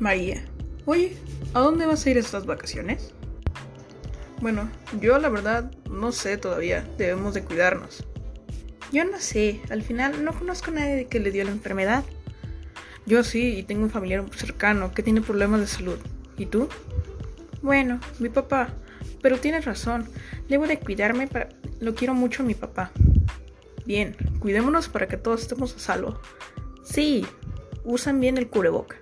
María, oye, ¿a dónde vas a ir estas vacaciones? Bueno, yo la verdad no sé todavía, debemos de cuidarnos. Yo no sé, al final no conozco a nadie que le dio la enfermedad. Yo sí, y tengo un familiar cercano que tiene problemas de salud. ¿Y tú? Bueno, mi papá. Pero tienes razón, debo de cuidarme para... Lo quiero mucho a mi papá. Bien, cuidémonos para que todos estemos a salvo. Sí, usan bien el cubreboca.